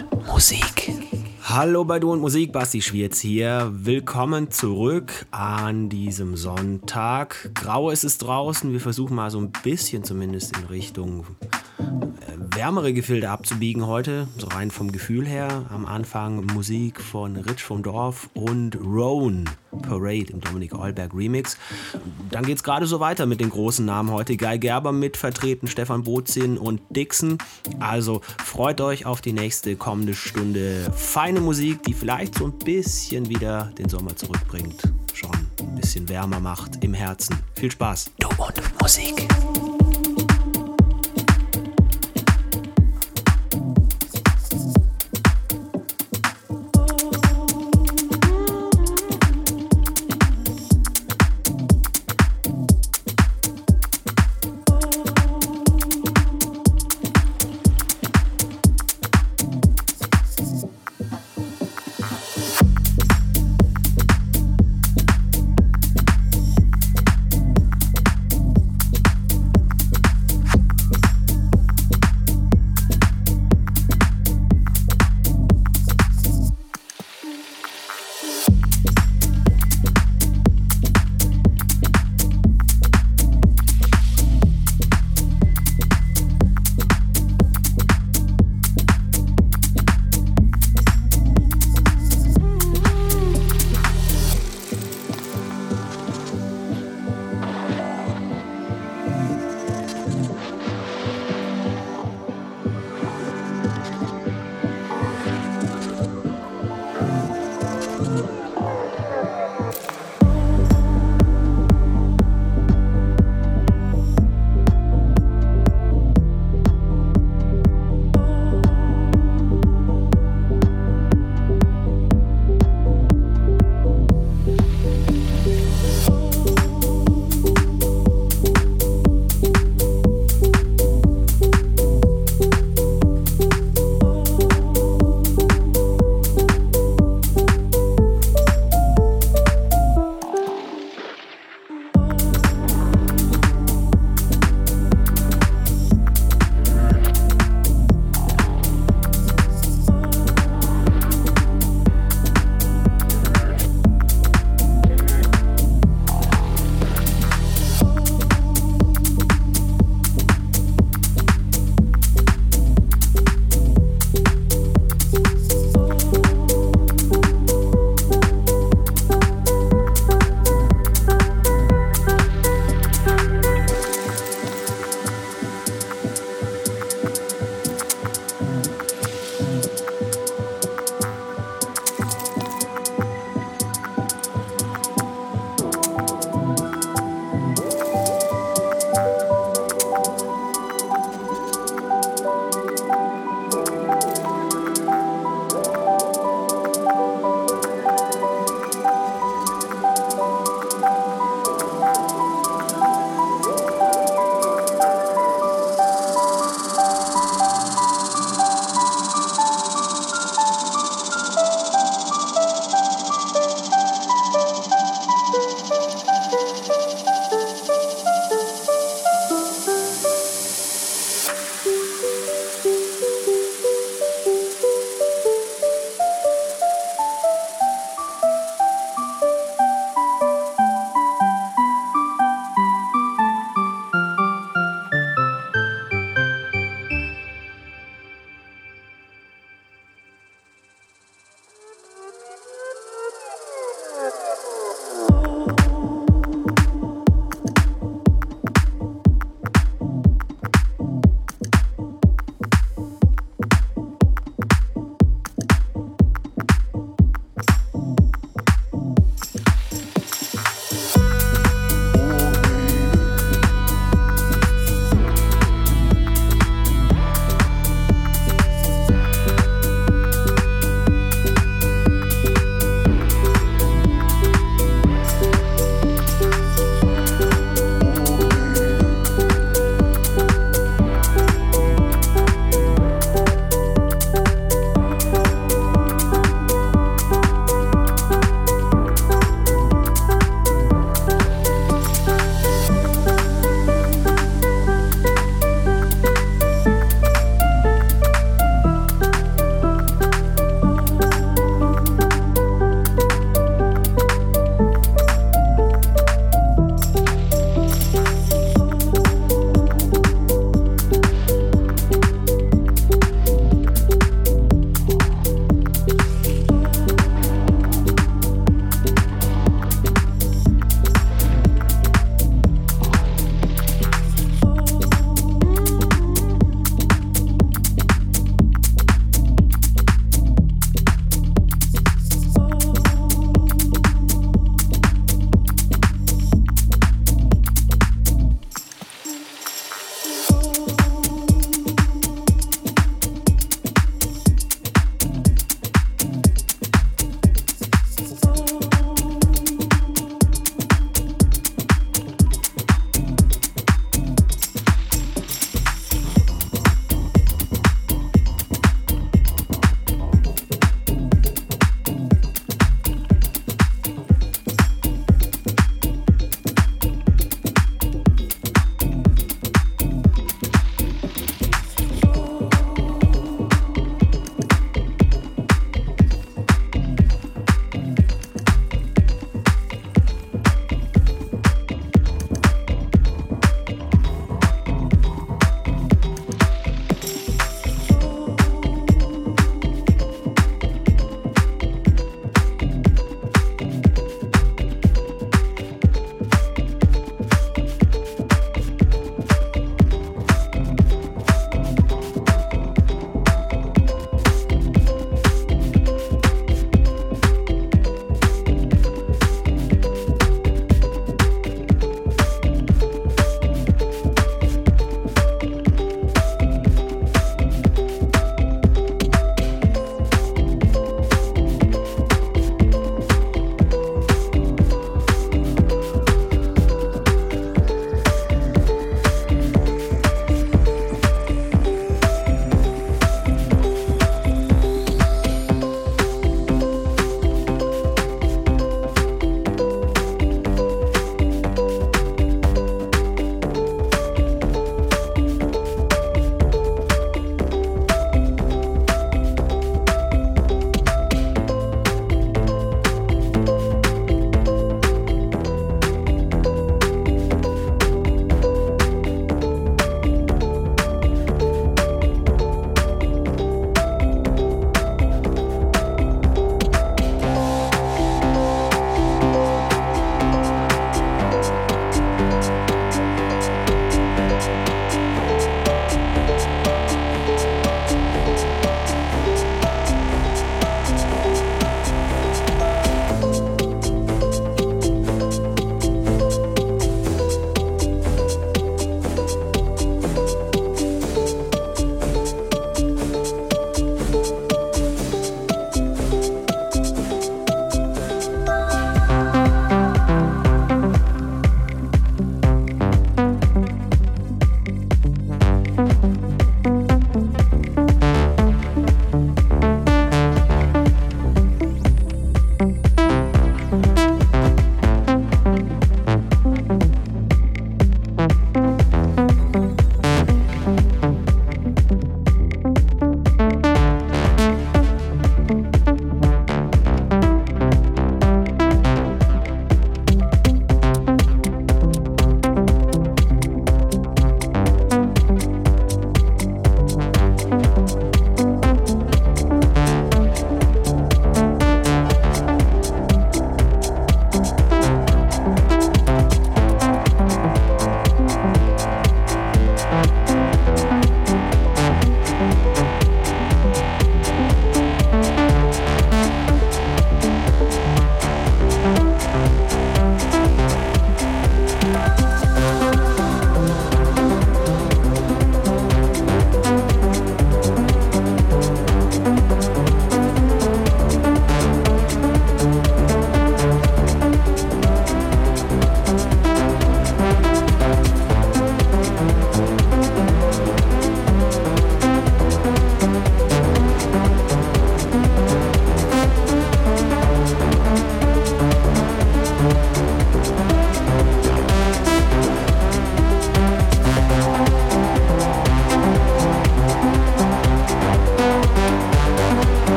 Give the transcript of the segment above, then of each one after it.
und Musik. Hallo bei Du und Musik, Basti Schwierz hier. Willkommen zurück an diesem Sonntag. Grau ist es draußen. Wir versuchen mal so ein bisschen zumindest in Richtung wärmere Gefilde abzubiegen heute, so rein vom Gefühl her. Am Anfang Musik von Rich vom Dorf und Roan Parade im Dominik Eulberg Remix. Dann geht es gerade so weiter mit den großen Namen heute. Guy Gerber mit vertreten, Stefan Bozin und Dixon. Also freut euch auf die nächste kommende Stunde. Feine Musik, die vielleicht so ein bisschen wieder den Sommer zurückbringt. Schon ein bisschen wärmer macht im Herzen. Viel Spaß. Du und Musik.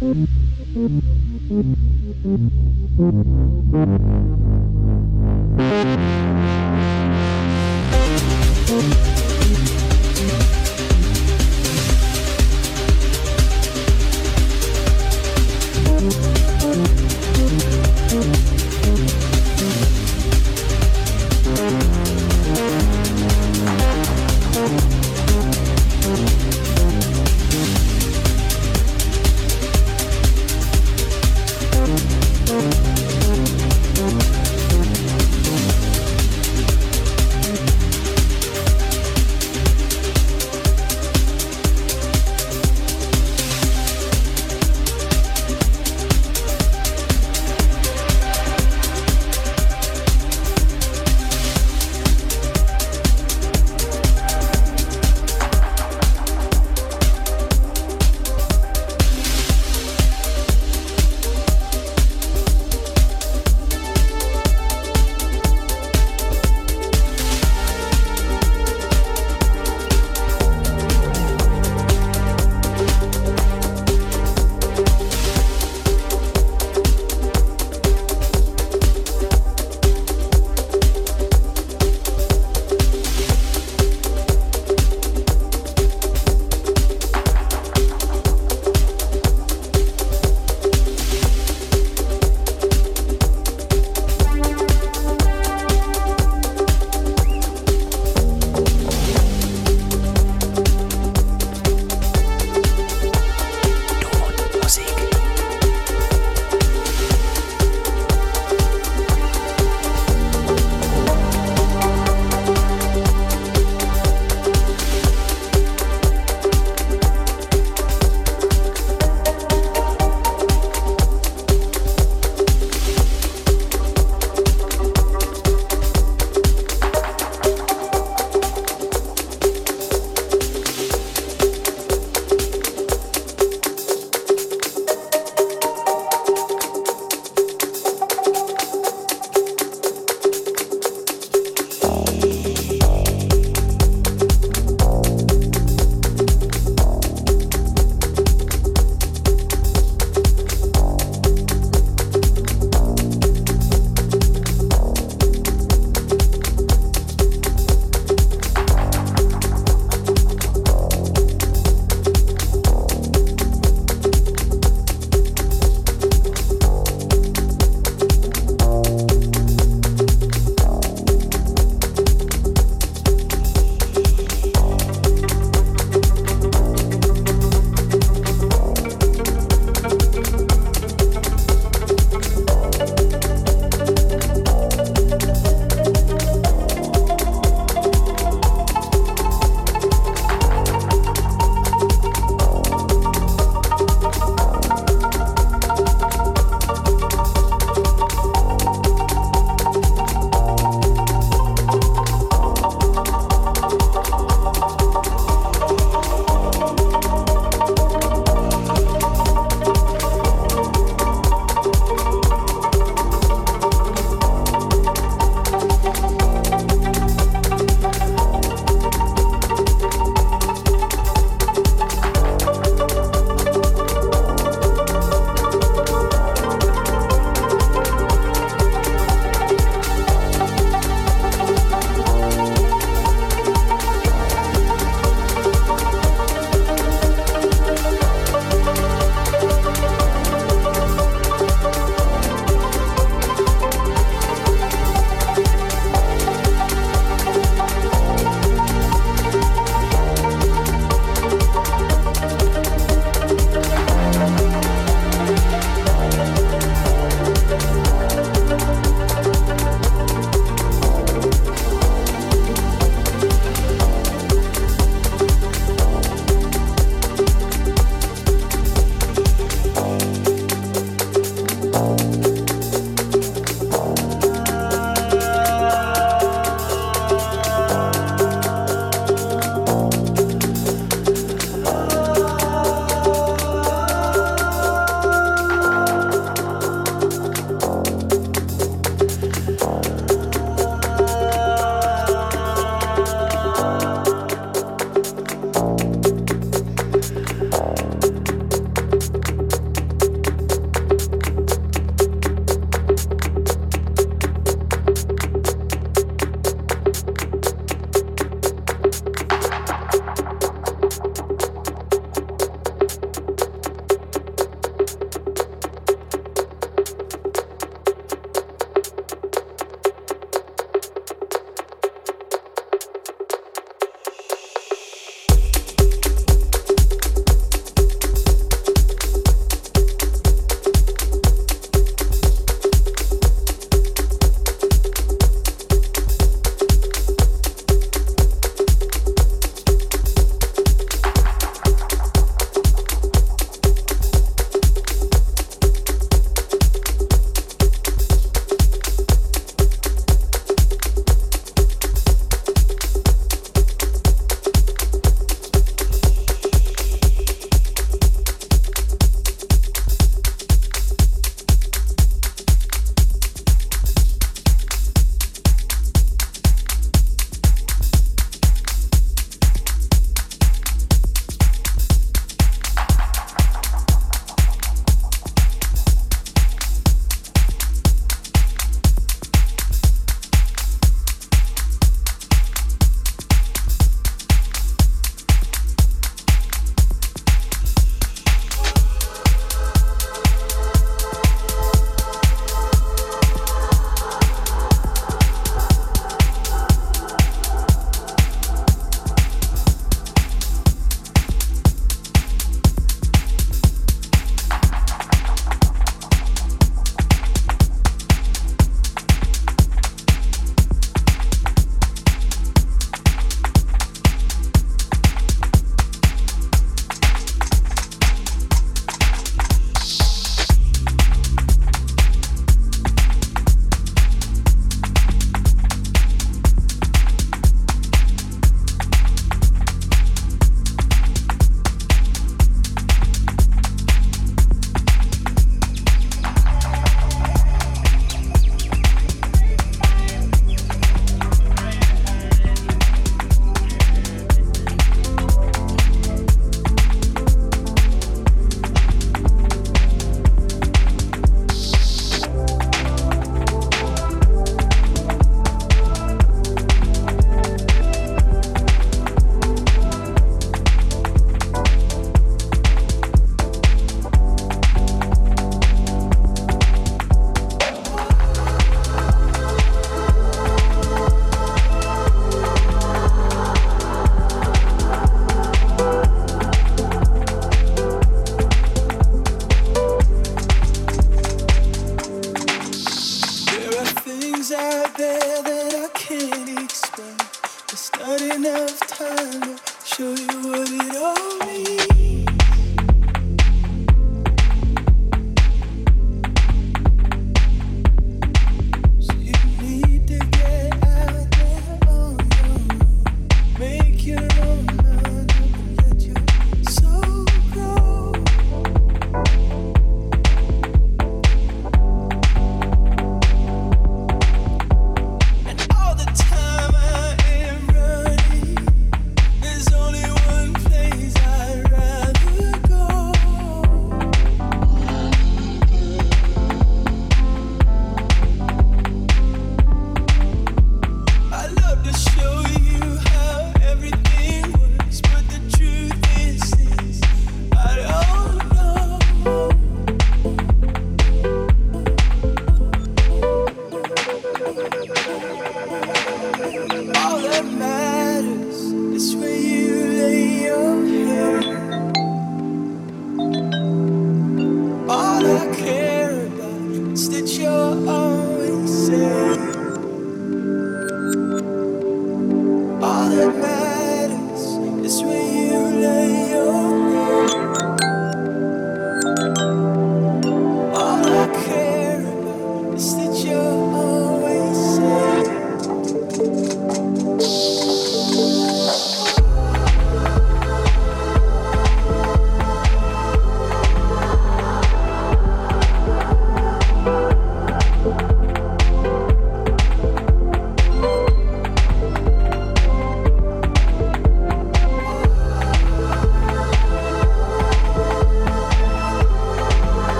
Thank you.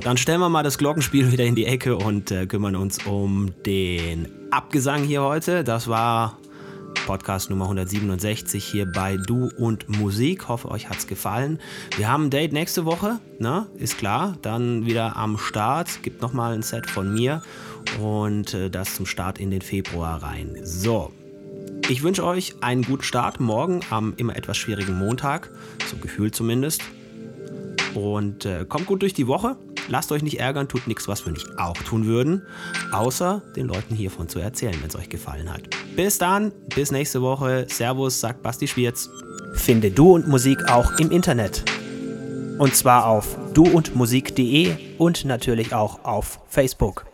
Dann stellen wir mal das Glockenspiel wieder in die Ecke und äh, kümmern uns um den Abgesang hier heute. Das war Podcast Nummer 167 hier bei Du und Musik. Hoffe, euch hat's gefallen. Wir haben ein Date nächste Woche, ne? Ist klar. Dann wieder am Start. Gibt nochmal ein Set von mir und äh, das zum Start in den Februar rein. So. Ich wünsche euch einen guten Start morgen am immer etwas schwierigen Montag, so gefühlt zumindest. Und äh, kommt gut durch die Woche lasst euch nicht ärgern, tut nichts, was wir nicht auch tun würden, außer den Leuten hiervon zu erzählen, wenn es euch gefallen hat. Bis dann, bis nächste Woche. Servus, sagt Basti Schwierz. Finde Du und Musik auch im Internet. Und zwar auf duundmusik.de und natürlich auch auf Facebook.